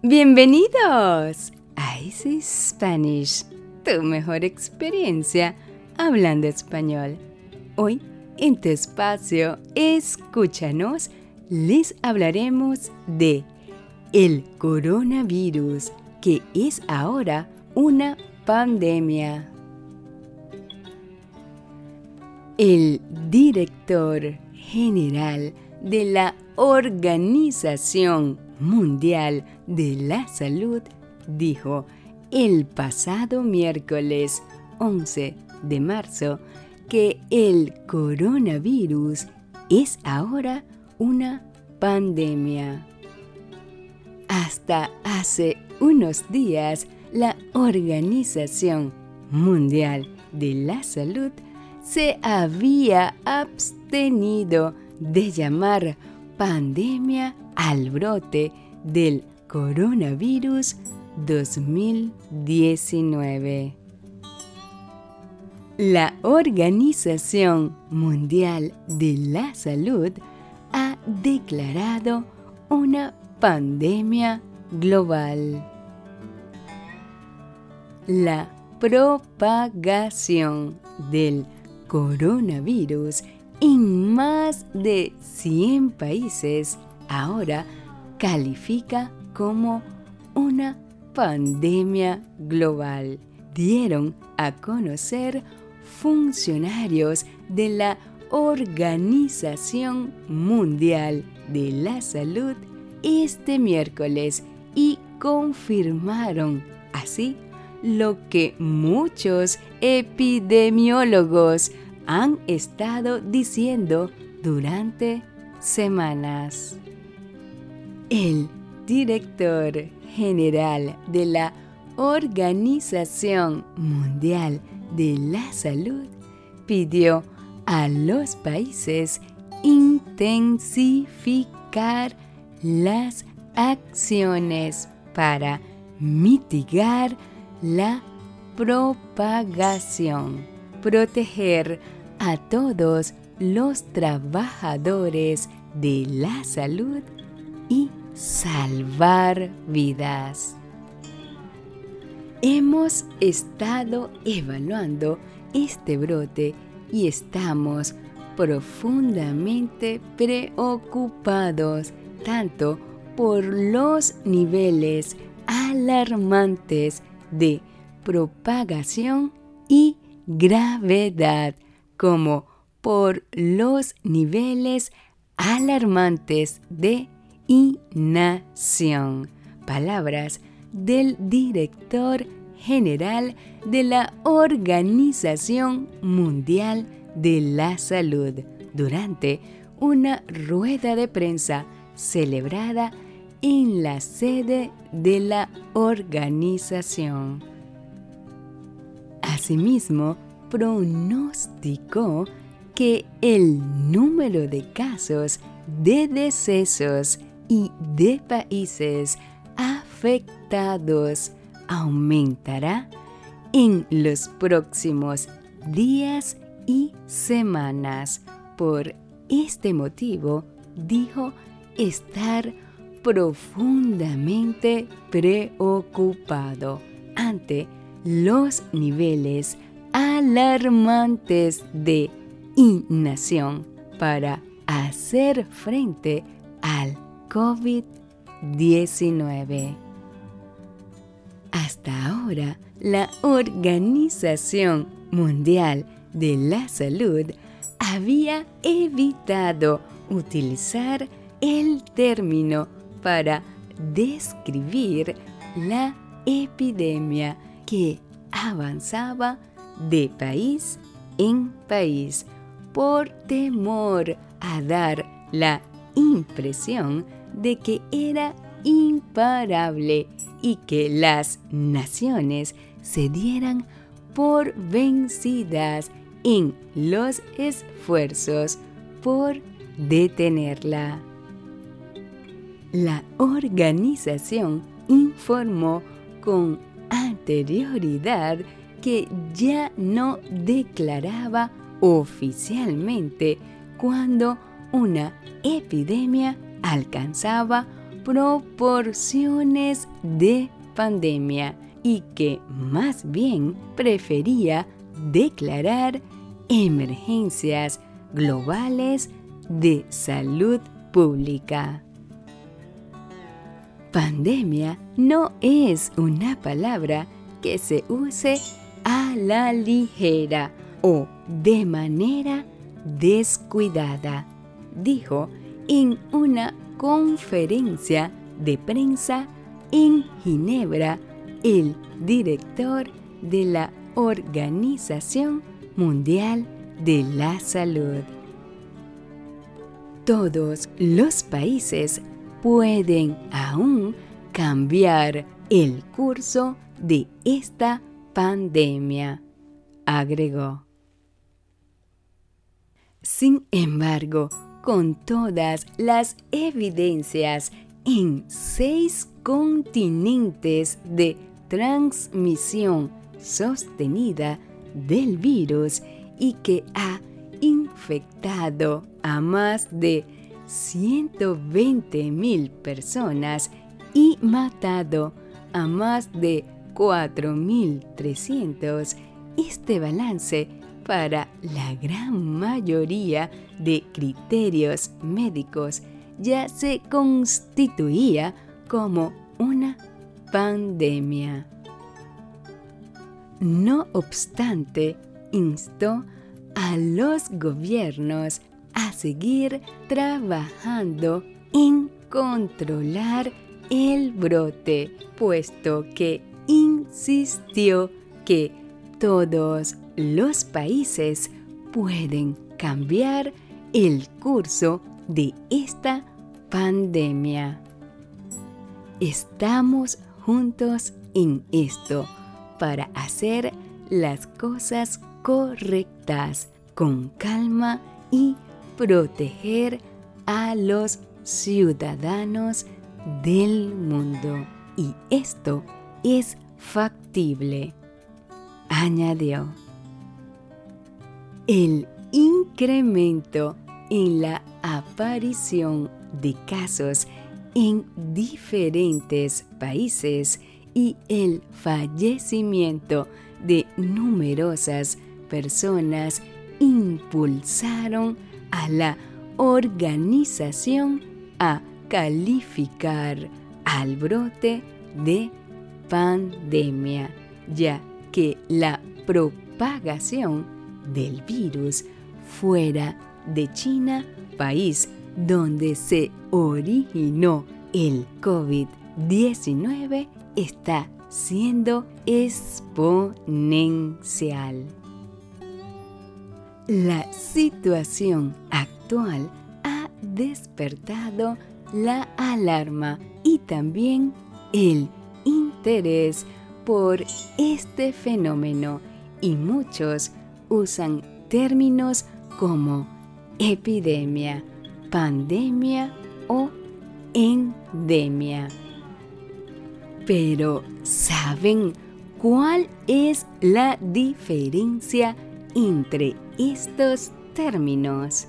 Bienvenidos a Easy Spanish, tu mejor experiencia hablando español. Hoy, en tu espacio, escúchanos, les hablaremos de el coronavirus, que es ahora una pandemia. El director general de la Organización Mundial de la Salud dijo el pasado miércoles 11 de marzo que el coronavirus es ahora una pandemia. Hasta hace unos días, la Organización Mundial de la Salud se había abstenido de llamar pandemia al brote del coronavirus 2019. La Organización Mundial de la Salud ha declarado una pandemia global. La propagación del coronavirus en más de 100 países ahora califica como una pandemia global. Dieron a conocer funcionarios de la Organización Mundial de la Salud este miércoles y confirmaron así lo que muchos epidemiólogos han estado diciendo durante semanas. El director general de la Organización Mundial de la Salud pidió a los países intensificar las acciones para mitigar la propagación, proteger a todos los trabajadores de la salud y salvar vidas. Hemos estado evaluando este brote y estamos profundamente preocupados tanto por los niveles alarmantes de propagación y gravedad como por los niveles alarmantes de inacción. Palabras del director general de la Organización Mundial de la Salud durante una rueda de prensa celebrada en la sede de la organización. Asimismo, pronosticó que el número de casos de decesos y de países afectados aumentará en los próximos días y semanas. Por este motivo, dijo estar profundamente preocupado ante los niveles alarmantes de innación para hacer frente al COVID-19. Hasta ahora, la Organización Mundial de la Salud había evitado utilizar el término para describir la epidemia que avanzaba de país en país por temor a dar la impresión de que era imparable y que las naciones se dieran por vencidas en los esfuerzos por detenerla. La organización informó con anterioridad que ya no declaraba oficialmente cuando una epidemia alcanzaba proporciones de pandemia y que más bien prefería declarar emergencias globales de salud pública. Pandemia no es una palabra que se use a la ligera o de manera descuidada, dijo en una conferencia de prensa en Ginebra el director de la Organización Mundial de la Salud. Todos los países pueden aún cambiar el curso de esta pandemia, agregó. Sin embargo, con todas las evidencias en seis continentes de transmisión sostenida del virus y que ha infectado a más de 120 mil personas y matado a más de 4.300, este balance para la gran mayoría de criterios médicos ya se constituía como una pandemia. No obstante, instó a los gobiernos a seguir trabajando en controlar el brote, puesto que insistió que todos los países pueden cambiar el curso de esta pandemia. Estamos juntos en esto para hacer las cosas correctas con calma y proteger a los ciudadanos del mundo. Y esto es factible, añadió. El incremento en la aparición de casos en diferentes países y el fallecimiento de numerosas personas impulsaron a la organización a calificar al brote de pandemia, ya que la propagación del virus fuera de China, país donde se originó el COVID-19, está siendo exponencial. La situación actual ha despertado la alarma y también el interés por este fenómeno y muchos usan términos como epidemia, pandemia o endemia. Pero ¿saben cuál es la diferencia entre estos términos?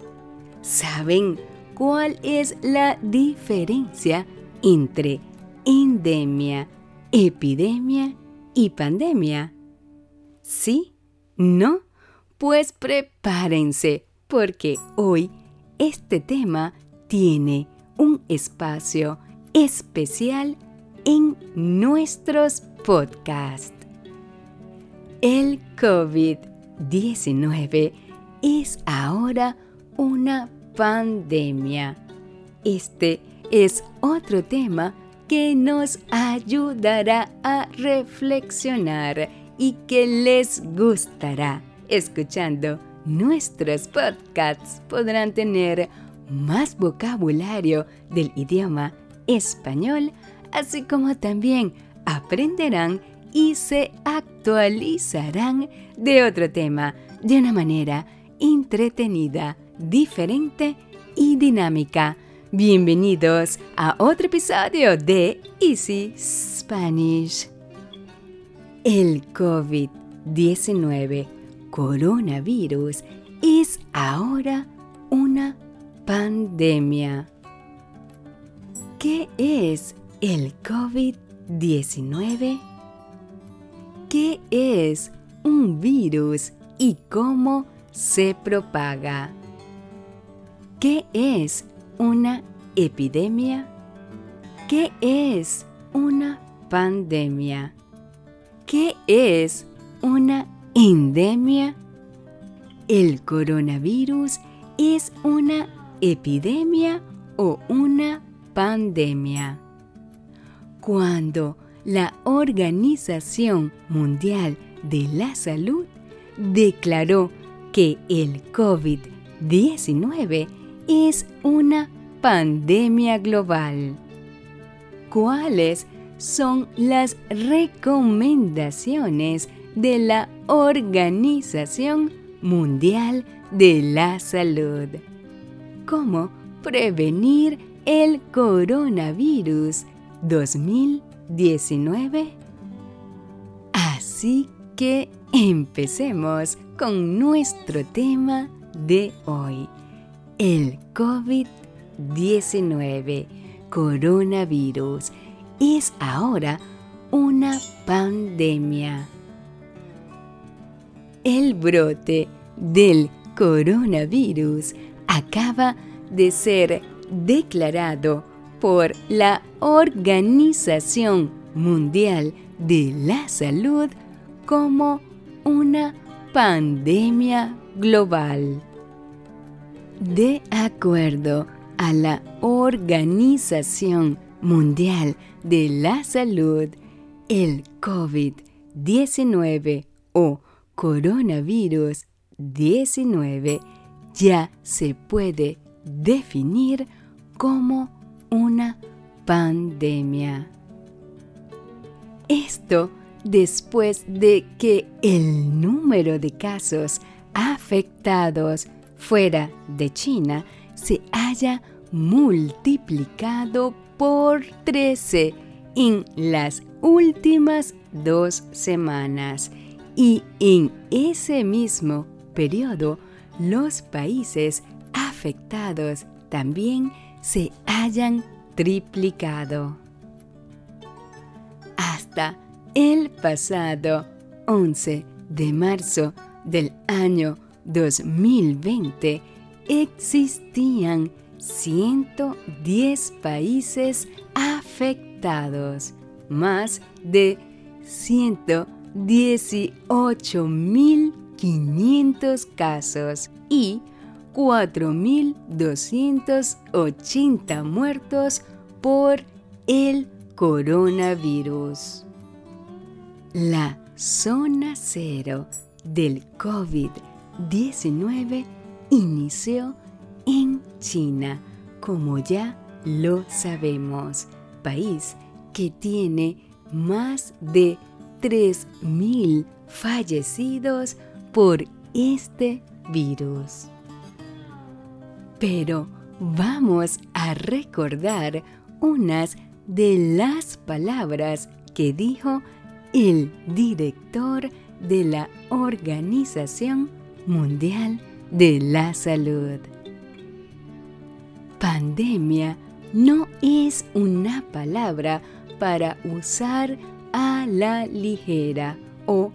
¿Saben cuál es la diferencia entre endemia, epidemia y pandemia? ¿Sí? ¿No? Pues prepárense porque hoy este tema tiene un espacio especial en nuestros podcasts. El COVID-19 es ahora una pandemia. Este es otro tema que nos ayudará a reflexionar y que les gustará. Escuchando nuestros podcasts podrán tener más vocabulario del idioma español, así como también aprenderán y se actualizarán de otro tema de una manera entretenida, diferente y dinámica. Bienvenidos a otro episodio de Easy Spanish. El COVID-19 coronavirus es ahora una pandemia. ¿Qué es el COVID-19? ¿Qué es un virus y cómo se propaga? ¿Qué es una epidemia? ¿Qué es una pandemia? ¿Qué es una endemia? ¿El coronavirus es una epidemia o una pandemia? Cuando la Organización Mundial de la Salud declaró que el COVID-19 es una pandemia global. ¿Cuáles son las recomendaciones de la Organización Mundial de la Salud? ¿Cómo prevenir el coronavirus 2019? Así que empecemos con nuestro tema de hoy el COVID-19, coronavirus, es ahora una pandemia. El brote del coronavirus acaba de ser declarado por la Organización Mundial de la Salud como una pandemia global. De acuerdo a la Organización Mundial de la Salud, el COVID-19 o coronavirus 19 ya se puede definir como una pandemia. Esto después de que el número de casos afectados fuera de China se haya multiplicado por 13 en las últimas dos semanas y en ese mismo periodo los países afectados también se hayan triplicado. Hasta el pasado 11 de marzo del año 2020 existían 110 países afectados, más de 118.500 casos y 4.280 muertos por el coronavirus. La zona cero del COVID-19 19 inició en China, como ya lo sabemos, país que tiene más de 3.000 fallecidos por este virus. Pero vamos a recordar unas de las palabras que dijo el director de la Organización Mundial de la Salud. Pandemia no es una palabra para usar a la ligera o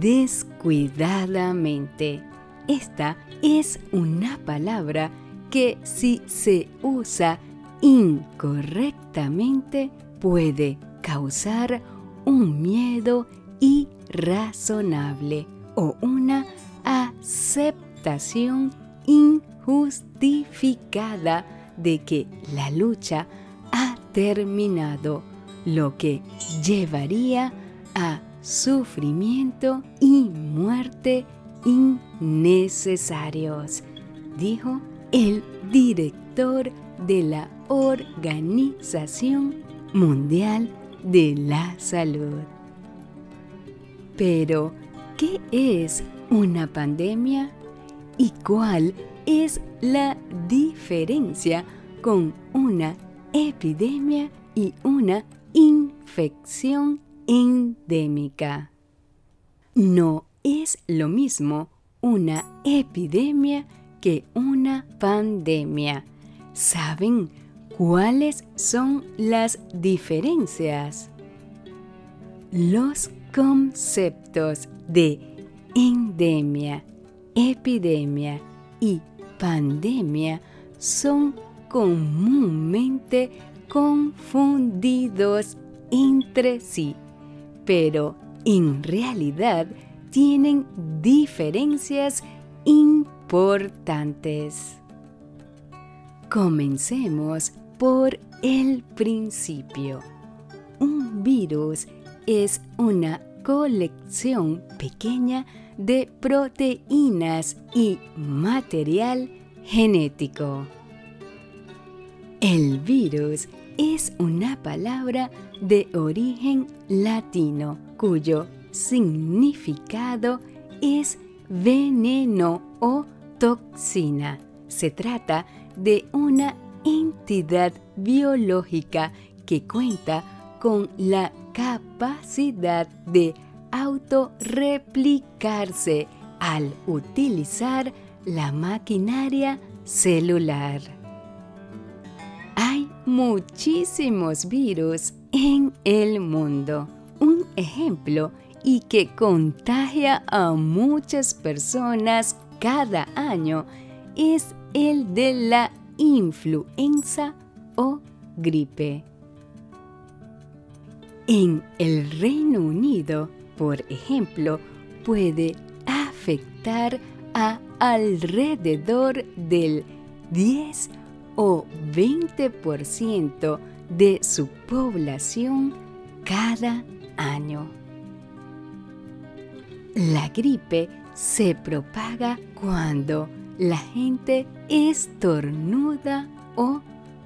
descuidadamente. Esta es una palabra que si se usa incorrectamente puede causar un miedo irrazonable o una aceptación injustificada de que la lucha ha terminado, lo que llevaría a sufrimiento y muerte innecesarios, dijo el director de la Organización Mundial de la Salud. Pero, ¿qué es una pandemia y cuál es la diferencia con una epidemia y una infección endémica. No es lo mismo una epidemia que una pandemia. ¿Saben ¿Cuáles son las diferencias? Los conceptos de endemia, epidemia y pandemia son comúnmente confundidos entre sí, pero en realidad tienen diferencias importantes. Comencemos por el principio. Un virus es una colección pequeña de proteínas y material genético. El virus es una palabra de origen latino cuyo significado es veneno o toxina. Se trata de una entidad biológica que cuenta con la capacidad de autorreplicarse al utilizar la maquinaria celular. Muchísimos virus en el mundo. Un ejemplo y que contagia a muchas personas cada año es el de la influenza o gripe. En el Reino Unido, por ejemplo, puede afectar a alrededor del 10 o 20% de su población cada año. La gripe se propaga cuando la gente estornuda o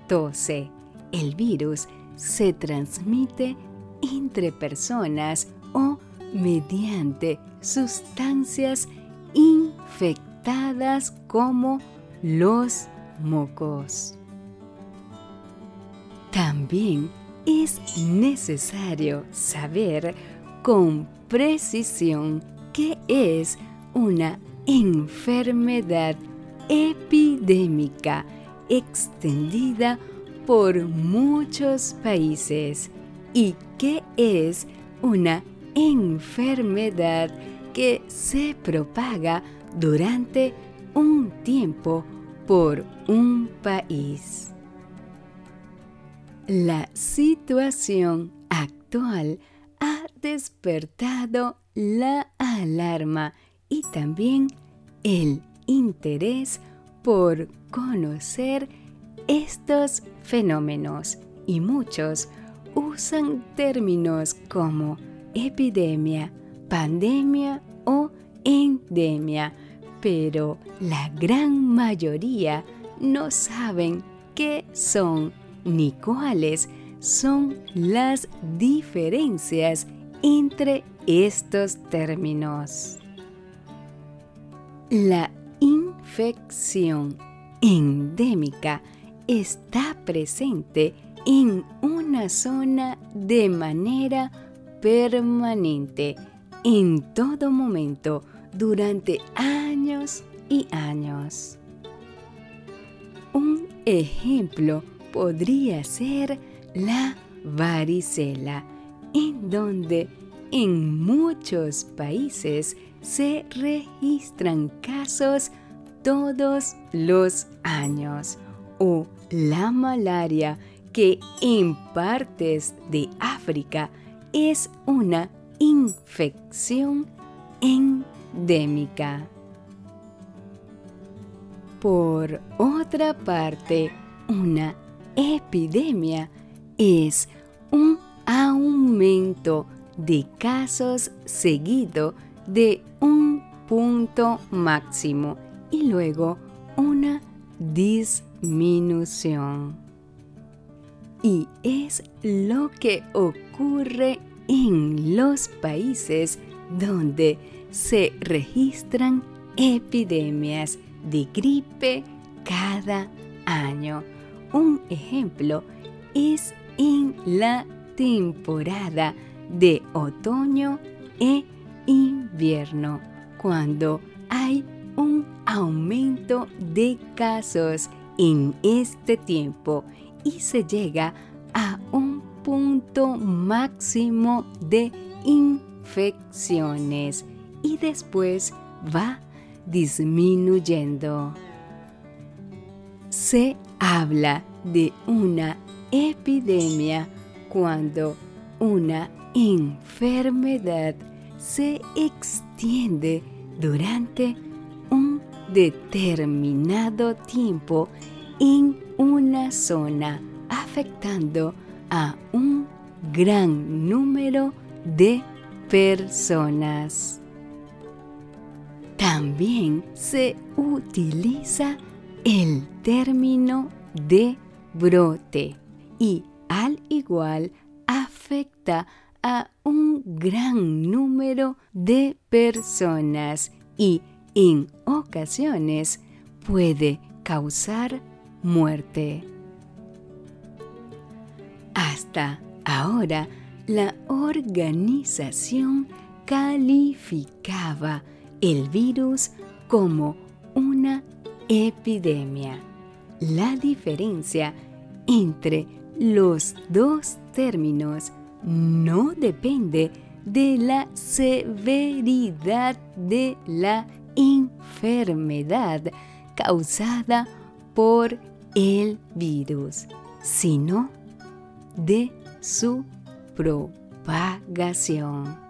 tose. El virus se transmite entre personas o mediante sustancias infectadas como los También es necesario saber con precisión qué es una enfermedad epidémica extendida por muchos países y qué es una enfermedad que se propaga durante un tiempo por un país. La situación actual ha despertado la alarma y también el interés por conocer estos fenómenos y muchos usan términos como epidemia, pandemia o endemia, pero la gran mayoría no saben qué son ni cuáles son las diferencias entre estos términos. La infección endémica está presente en una zona de manera permanente, en todo momento, durante años y años. Un ejemplo podría ser la varicela, en donde en muchos países se registran casos todos los años o la malaria que en partes de África es una infección endémica. Por otra parte, una epidemia es un aumento de casos seguido de un punto máximo y luego una disminución. Y es lo que ocurre en los países donde se registran epidemias de gripe cada año. Un ejemplo es en la temporada de otoño e invierno, cuando hay un aumento de casos en este tiempo y se llega a un punto máximo de infecciones y después va disminuyendo. Se habla de una epidemia cuando una enfermedad se extiende durante un determinado tiempo en una zona, afectando a un gran número de personas. También se utiliza el término de brote y al igual afecta a un gran número de personas y en ocasiones puede causar muerte. Hasta ahora, la organización calificaba el virus como una epidemia. La diferencia entre los dos términos no depende de la severidad de la enfermedad causada por el virus, sino de su propagación.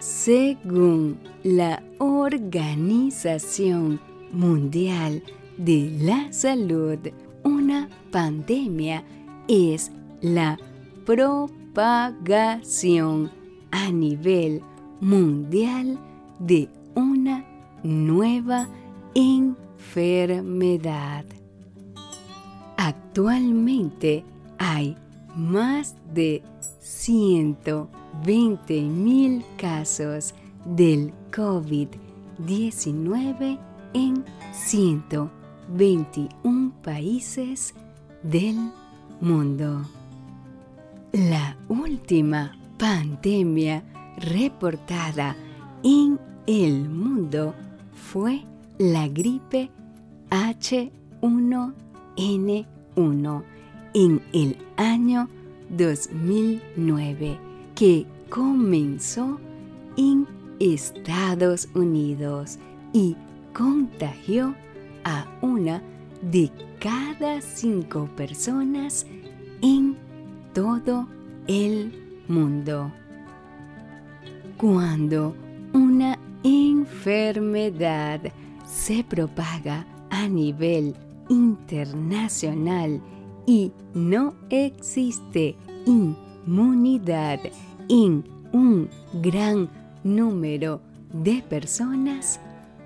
Según la Organización Mundial de la Salud, una pandemia es la propagación a nivel mundial de una nueva enfermedad. Actualmente hay más de 100 20.000 casos del COVID-19 en 121 países del mundo. La última pandemia reportada en el mundo fue la gripe H1N1 en el año 2009 que comenzó en Estados Unidos y contagió a una de cada cinco personas en todo el mundo. Cuando una enfermedad se propaga a nivel internacional y no existe inmunidad en un gran número de personas,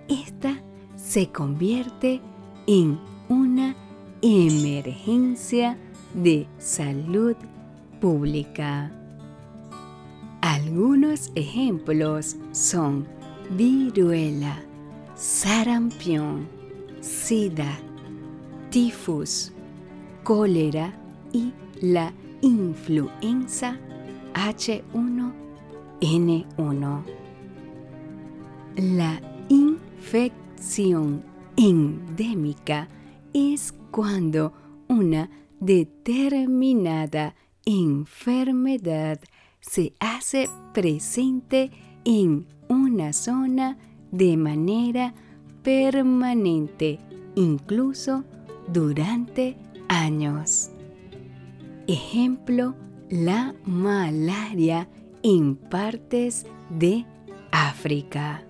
esta se convierte en una emergencia de salud pública. Algunos ejemplos son viruela, sarampión, sida, tifus, cólera y la influenza H1N1. La infección endémica es cuando una determinada enfermedad se hace presente en una zona de manera permanente, incluso durante años. Ejemplo, la malaria en partes de África.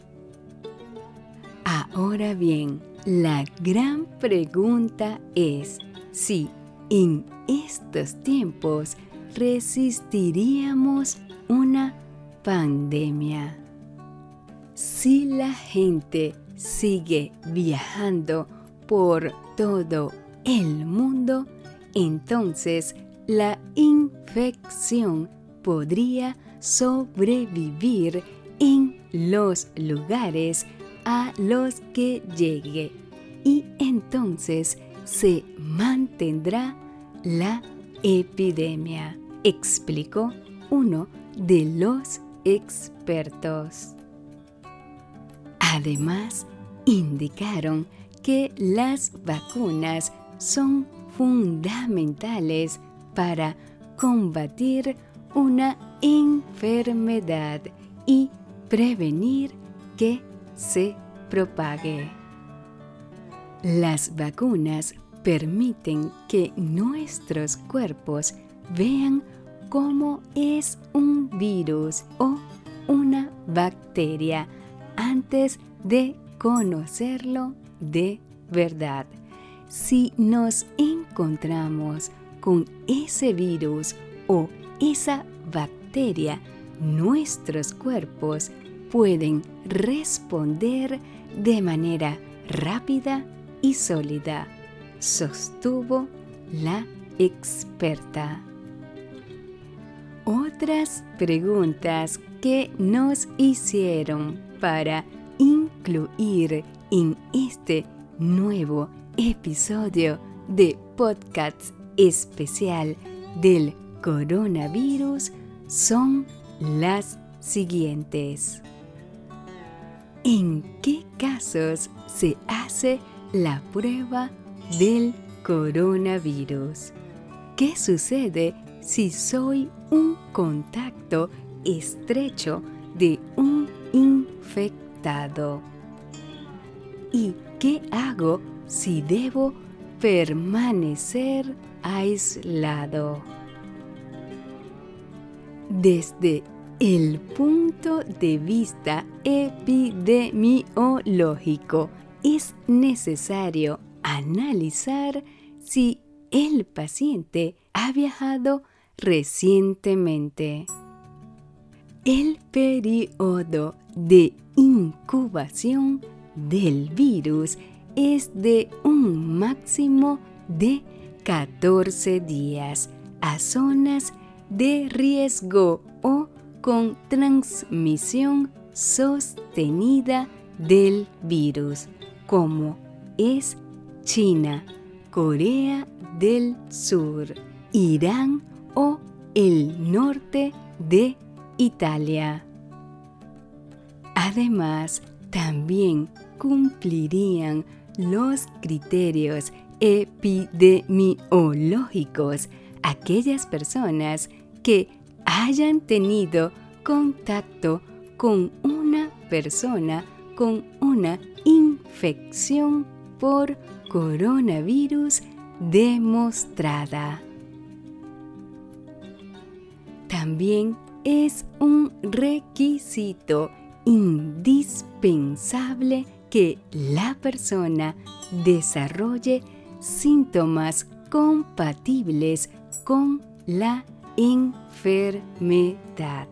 Ahora bien, la gran pregunta es si en estos tiempos resistiríamos una pandemia. Si la gente sigue viajando por todo el mundo, entonces la infección podría sobrevivir en los lugares a los que llegue y entonces se mantendrá la epidemia, explicó uno de los expertos. Además, indicaron que las vacunas son fundamentales para combatir una enfermedad y prevenir que se propague. Las vacunas permiten que nuestros cuerpos vean cómo es un virus o una bacteria antes de conocerlo de verdad. Si nos encontramos con ese virus o esa bacteria, nuestros cuerpos pueden responder de manera rápida y sólida, sostuvo la experta. Otras preguntas que nos hicieron para incluir en este nuevo episodio de podcast especial del coronavirus son las siguientes. ¿En qué casos se hace la prueba del coronavirus. ¿Qué sucede si soy un contacto estrecho de un infectado? ¿Y qué hago si debo permanecer aislado? Desde el punto de vista epidemiológico, es necesario analizar si el paciente ha viajado recientemente. El periodo de incubación del virus es de un máximo de 14 días a zonas de riesgo o con transmisión sostenida del virus como es China, Corea del Sur, Irán o el norte de Italia. Además, también cumplirían los criterios epidemiológicos aquellas personas que hayan tenido contacto con una persona con una infección por coronavirus demostrada. También es un requisito indispensable que la persona desarrolle síntomas compatibles con la enfermedad.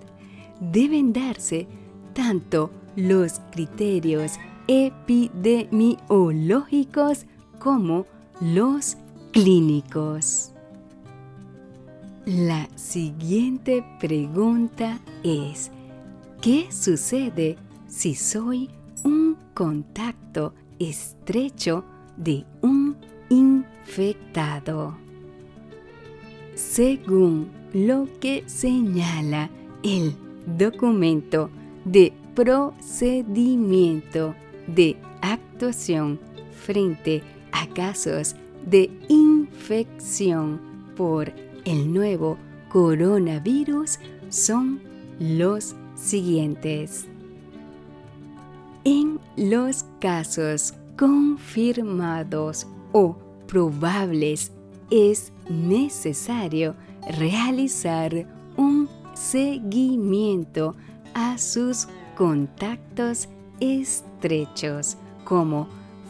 Deben darse tanto los criterios epidemiológicos como los clínicos. La siguiente pregunta es, ¿qué sucede si soy un contacto estrecho de un infectado? Según lo que señala el documento de procedimiento de actuación frente a casos de infección por el nuevo coronavirus son los siguientes. En los casos confirmados o probables es necesario realizar un seguimiento a sus contactos estrechos como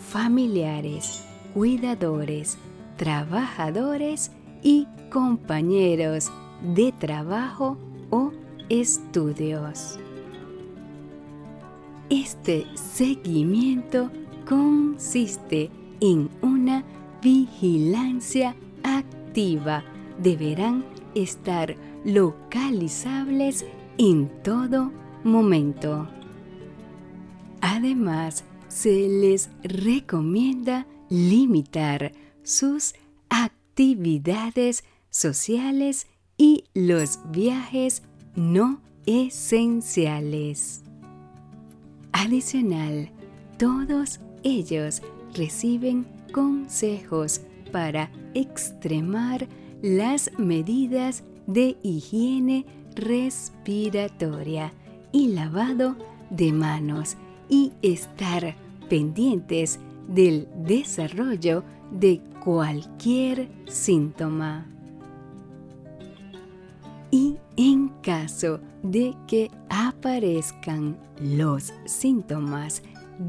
familiares, cuidadores, trabajadores y compañeros de trabajo o estudios. Este seguimiento consiste en una vigilancia activa. Deberán estar localizables en todo momento. Además, se les recomienda limitar sus actividades sociales y los viajes no esenciales. Adicional, todos ellos reciben consejos para extremar las medidas de higiene respiratoria y lavado de manos y estar pendientes del desarrollo de cualquier síntoma. Y en caso de que aparezcan los síntomas,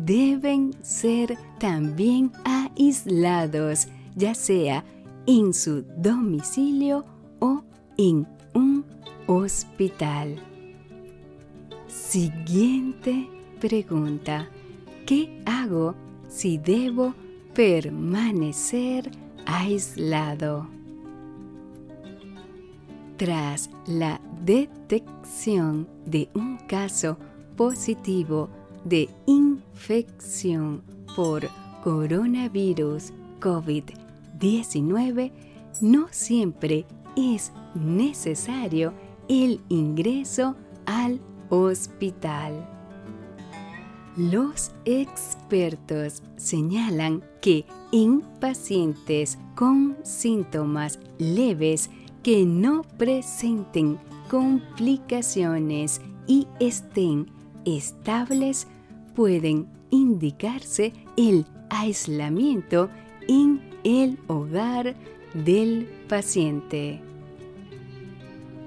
deben ser también aislados, ya sea en su domicilio o en un hospital. Siguiente pregunta. ¿Qué hago si debo permanecer aislado? Tras la detección de un caso positivo de infección por coronavirus COVID-19, no siempre es necesario el ingreso al hospital. Los expertos señalan que en pacientes con síntomas leves que no presenten complicaciones y estén estables, pueden indicarse el aislamiento en el hogar del paciente.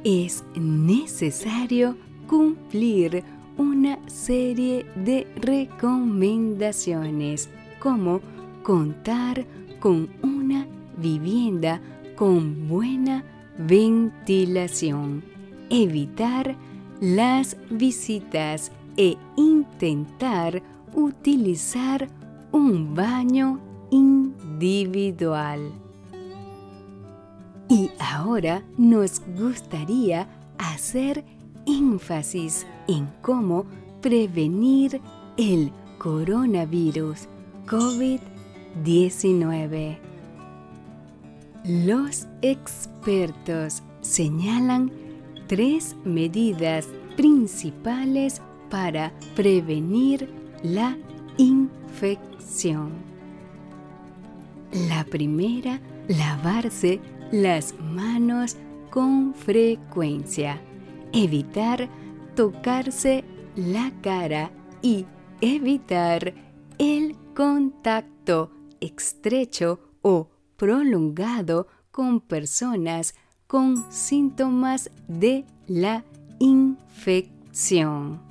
Es necesario cumplir una serie de recomendaciones como contar con una vivienda con buena ventilación, evitar las visitas e intentar utilizar un baño individual. Y ahora nos gustaría hacer énfasis en cómo prevenir el coronavirus COVID-19. Los expertos señalan tres medidas principales para prevenir la infección. La primera, lavarse las manos con frecuencia, evitar tocarse la cara y evitar el contacto estrecho o prolongado con personas con síntomas de la infección.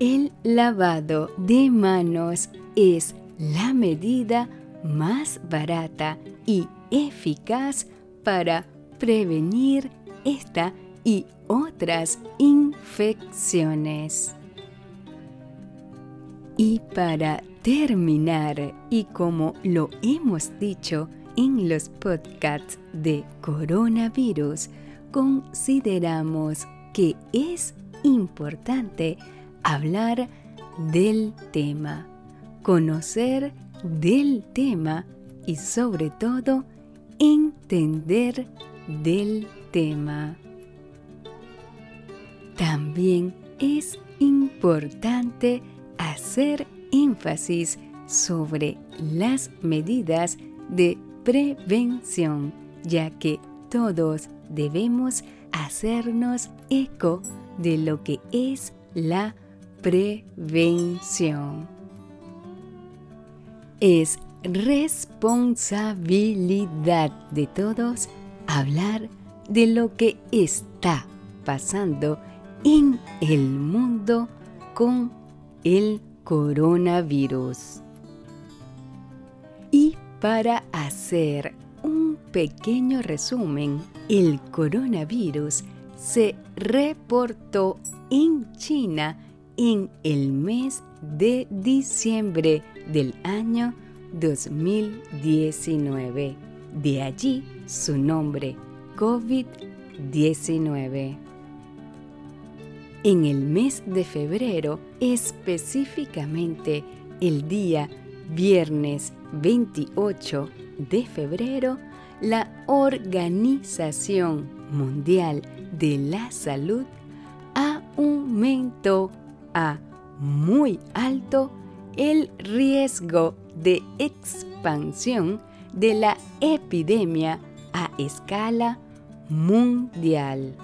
El lavado de manos es la medida más barata y eficaz para prevenir esta y otras infecciones. Y para terminar, y como lo hemos dicho en los podcasts de coronavirus, consideramos que es importante hablar del tema, conocer del tema y sobre todo entender del tema. También es importante hacer énfasis sobre las medidas de prevención, ya que todos debemos hacernos eco de lo que es la prevención. Es responsabilidad de todos hablar de lo que está pasando en el mundo con el coronavirus. Y para hacer un pequeño resumen, el coronavirus se reportó en China en el mes de diciembre del año 2019. De allí su nombre, COVID-19. En el mes de febrero, específicamente el día viernes 28 de febrero, la Organización Mundial de la Salud aumentó a muy alto el riesgo de expansión de la epidemia a escala mundial.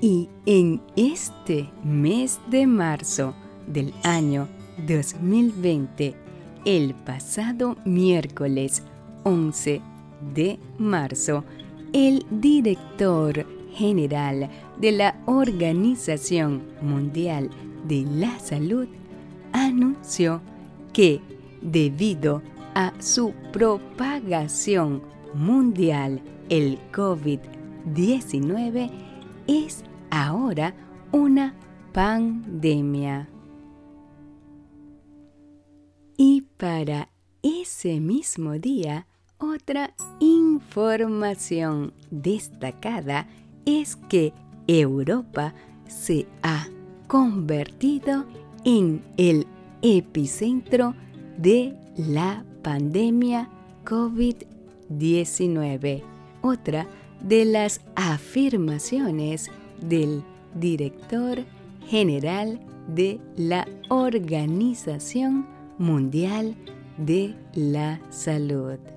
Y en este mes de marzo del año 2020, el pasado miércoles 11 de marzo, el director general de la Organización Mundial de la Salud anunció que debido a su propagación mundial, el COVID-19 es ahora una pandemia. Y para ese mismo día, otra información destacada es que Europa se ha convertido en el epicentro de la pandemia COVID-19. Otra de las afirmaciones del director general de la Organización Mundial de la Salud.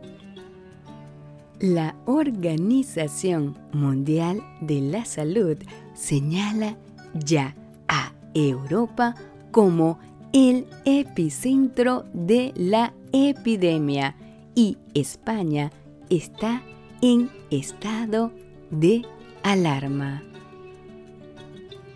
La Organización Mundial de la Salud señala ya a Europa como el epicentro de la epidemia y España está en estado de alarma.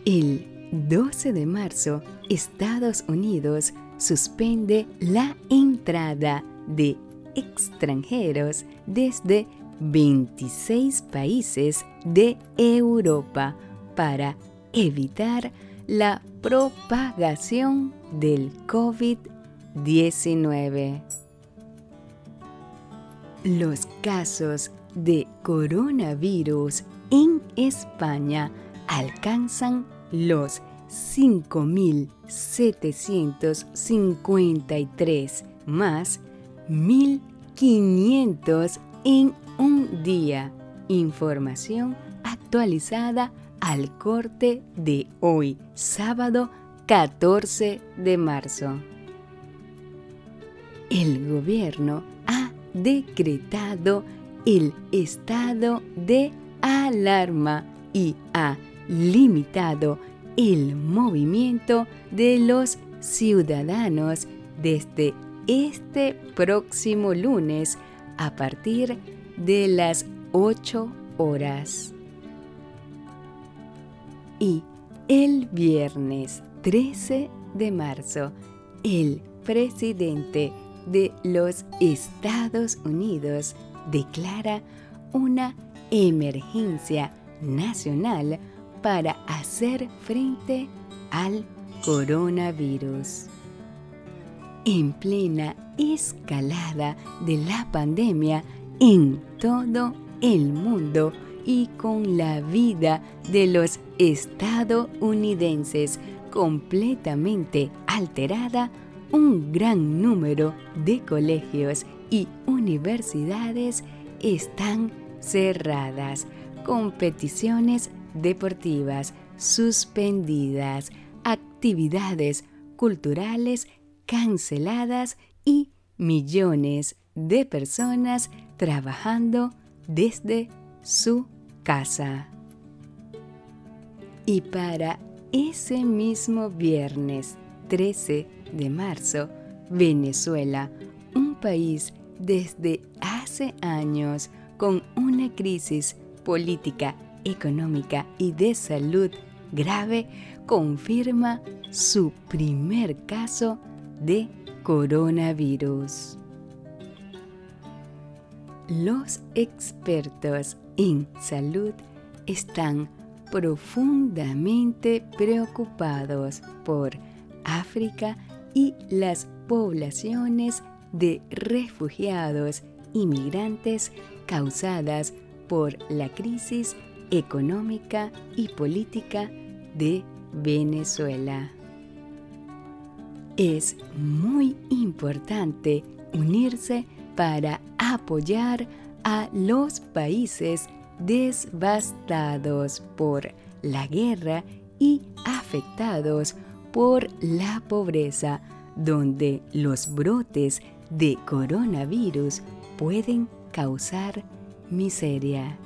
El 12 de marzo, Estados Unidos suspende la entrada de extranjeros desde 26 países de Europa para evitar la propagación del COVID-19. Los casos de coronavirus en España alcanzan los 5.753 más 1.500 en un día. Información actualizada al corte de hoy, sábado 14 de marzo. El gobierno ha decretado el estado de alarma y ha limitado el movimiento de los ciudadanos desde este próximo lunes a partir de las 8 horas. Y el viernes 13 de marzo, el presidente de los Estados Unidos declara una emergencia nacional para hacer frente al coronavirus. En plena escalada de la pandemia en todo el mundo y con la vida de los estadounidenses completamente alterada, un gran número de colegios y universidades están cerradas, competiciones deportivas suspendidas, actividades culturales canceladas y millones de personas trabajando desde su casa. Y para ese mismo viernes 13 de marzo, Venezuela, un país desde hace años con una crisis política, económica y de salud grave, confirma su primer caso de coronavirus. Los expertos en salud están profundamente preocupados por África y las poblaciones de refugiados inmigrantes causadas por la crisis económica y política de Venezuela. Es muy importante unirse para apoyar a los países devastados por la guerra y afectados por la pobreza, donde los brotes de coronavirus pueden causar miseria.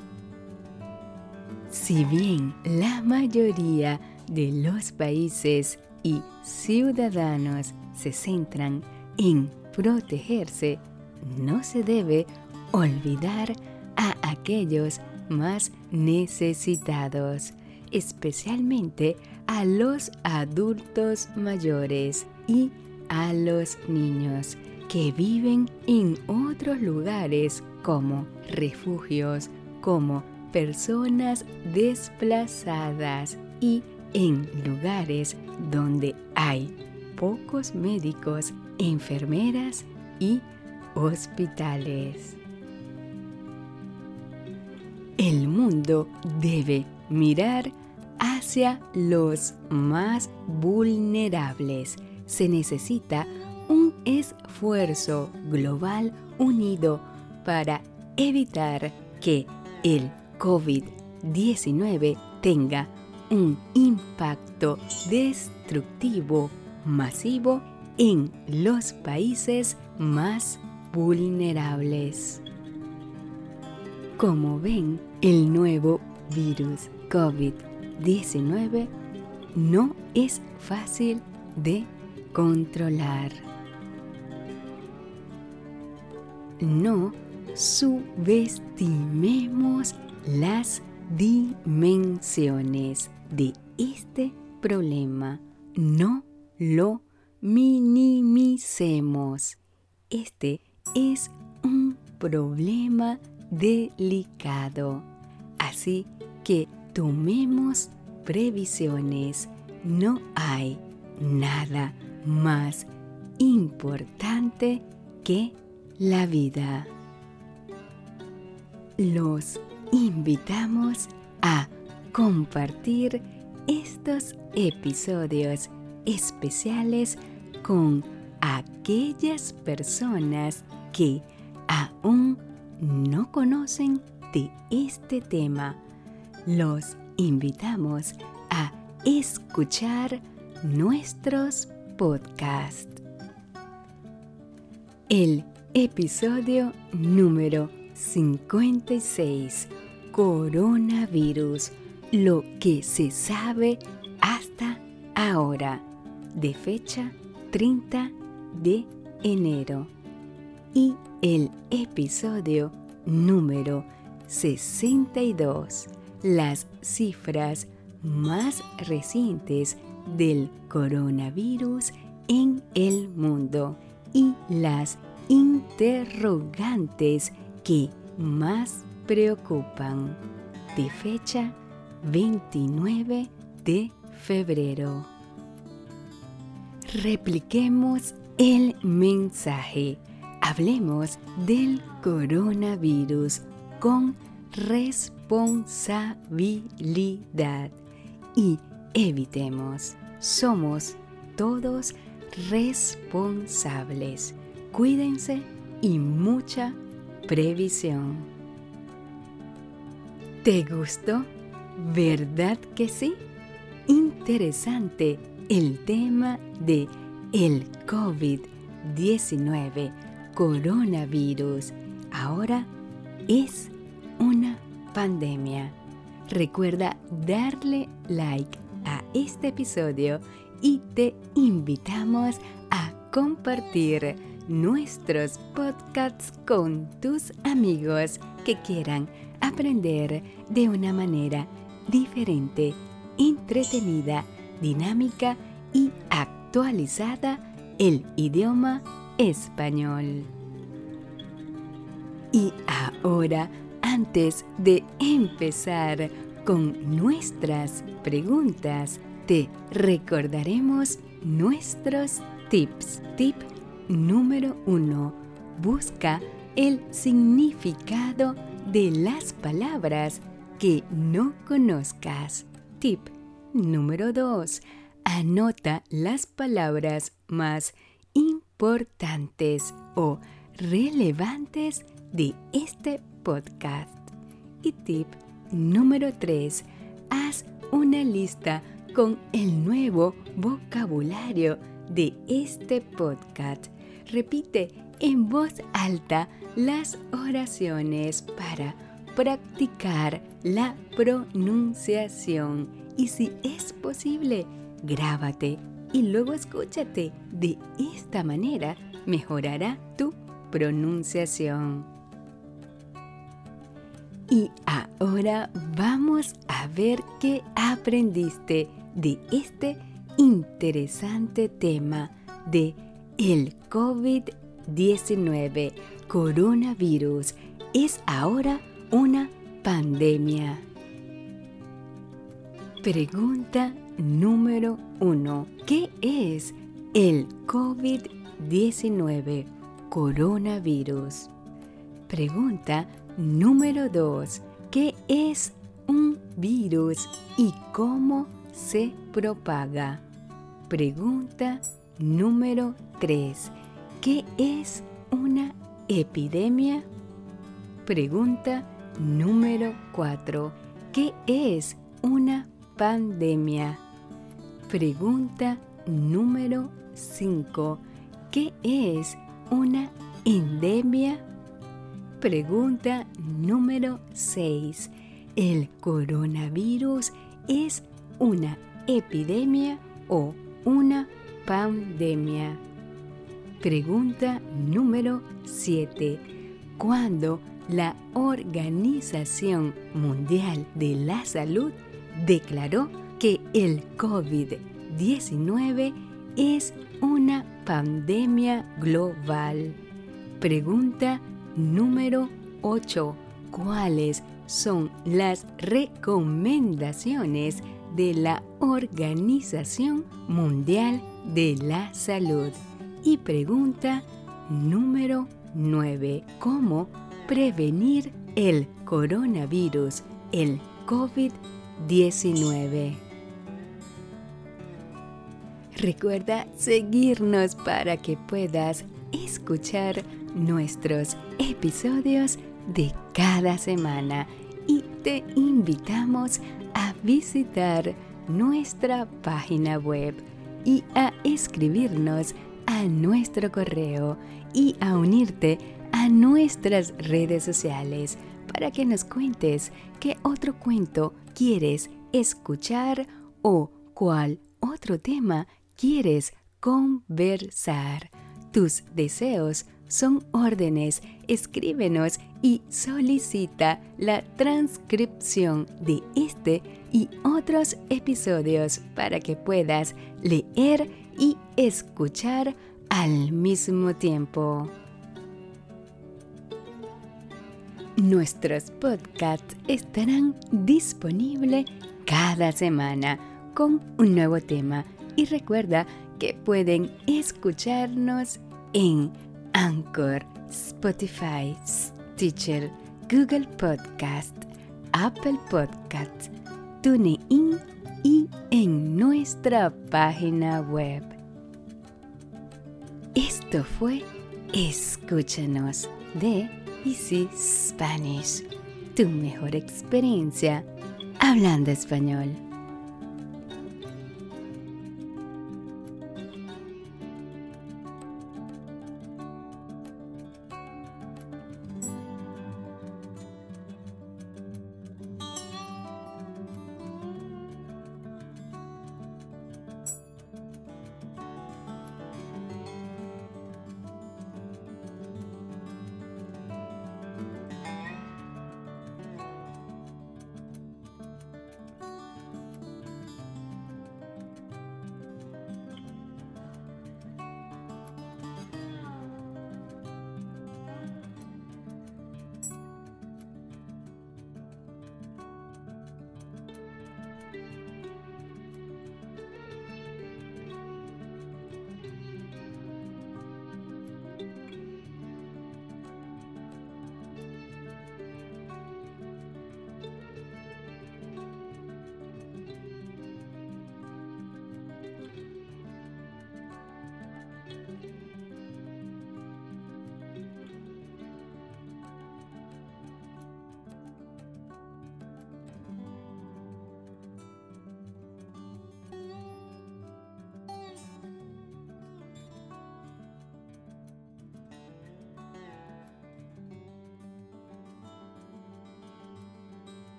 Si bien la mayoría de los países y ciudadanos se centran en protegerse, no se debe olvidar a aquellos más necesitados, especialmente a los adultos mayores y a los niños que viven en otros lugares como refugios, como personas desplazadas y en lugares donde hay pocos médicos, enfermeras y hospitales. El mundo debe mirar hacia los más vulnerables. Se necesita un esfuerzo global unido para evitar que el COVID-19 tenga un impacto destructivo masivo en los países más vulnerables. Como ven, el nuevo virus COVID-19 no es fácil de controlar. No subestimemos las dimensiones de este problema. No lo minimicemos. Este es un problema delicado. Así que tomemos previsiones. No hay nada más importante que la vida. Los invitamos a compartir estos episodios especiales con aquellas personas que aún no conocen de este tema. Los invitamos a escuchar nuestros podcasts. El episodio número 56. Coronavirus. Lo que se sabe hasta ahora. De fecha 30 de enero. Y el episodio número 62. Las cifras más recientes del coronavirus en el mundo y las interrogantes que más preocupan. De fecha 29 de febrero. Repliquemos el mensaje. Hablemos del coronavirus con responsabilidad y evitemos. Somos todos responsables. Cuídense y mucha previsión. ¿Te gustó? ¿Verdad que sí? Interesante el tema de el COVID-19, coronavirus. Ahora es una pandemia. Recuerda darle like a este episodio y te invitamos a compartir nuestros podcasts con tus amigos que quieran aprender de una manera diferente, entretenida, dinámica y actualizada el idioma español. Y ahora, antes de empezar con nuestras preguntas, te recordaremos nuestros tips. Tip número 1. Busca el significado de las palabras que no conozcas. Tip número 2. Anota las palabras más importantes o relevantes de este podcast. Y tip número 3. Haz una lista con el nuevo vocabulario de este podcast. Repite en voz alta las oraciones para practicar la pronunciación y si es posible, grábate y luego escúchate. De esta manera mejorará tu pronunciación. Y ahora vamos a ver qué aprendiste de este interesante tema de el COVID-19, coronavirus, es ahora una pandemia. Pregunta número 1. ¿Qué es el COVID-19, coronavirus? Pregunta número 2. ¿Qué es un virus y cómo se propaga? Pregunta número 3. ¿Qué es una epidemia? Pregunta número 4. ¿Qué es una pandemia? Pregunta número 5. ¿Qué es una endemia? Pregunta número 6. ¿El coronavirus es una epidemia o una pandemia? Pregunta número 7. ¿Cuándo la Organización Mundial de la Salud declaró que el COVID-19 es una pandemia global? Pregunta número 8. ¿Cuáles son las recomendaciones de la Organización Mundial de la Salud? Y pregunta número 9. ¿Cómo prevenir el coronavirus, el COVID-19? Recuerda seguirnos para que puedas escuchar nuestros episodios de cada semana y te invitamos a visitar nuestra página web y a escribirnos a nuestro correo y a unirte a nuestras redes sociales para que nos cuentes qué otro cuento quieres escuchar o cuál otro tema quieres conversar. Tus deseos son órdenes. Escríbenos y solicita la transcripción de este y otros episodios para que puedas leer y escuchar al mismo tiempo. Nuestros podcasts estarán disponibles cada semana con un nuevo tema y recuerda que pueden escucharnos en Anchor, Spotify, Stitcher, Google Podcast, Apple Podcast, TuneIn y en nuestra página web. Esto fue Escúchanos de Easy Spanish, tu mejor experiencia hablando español.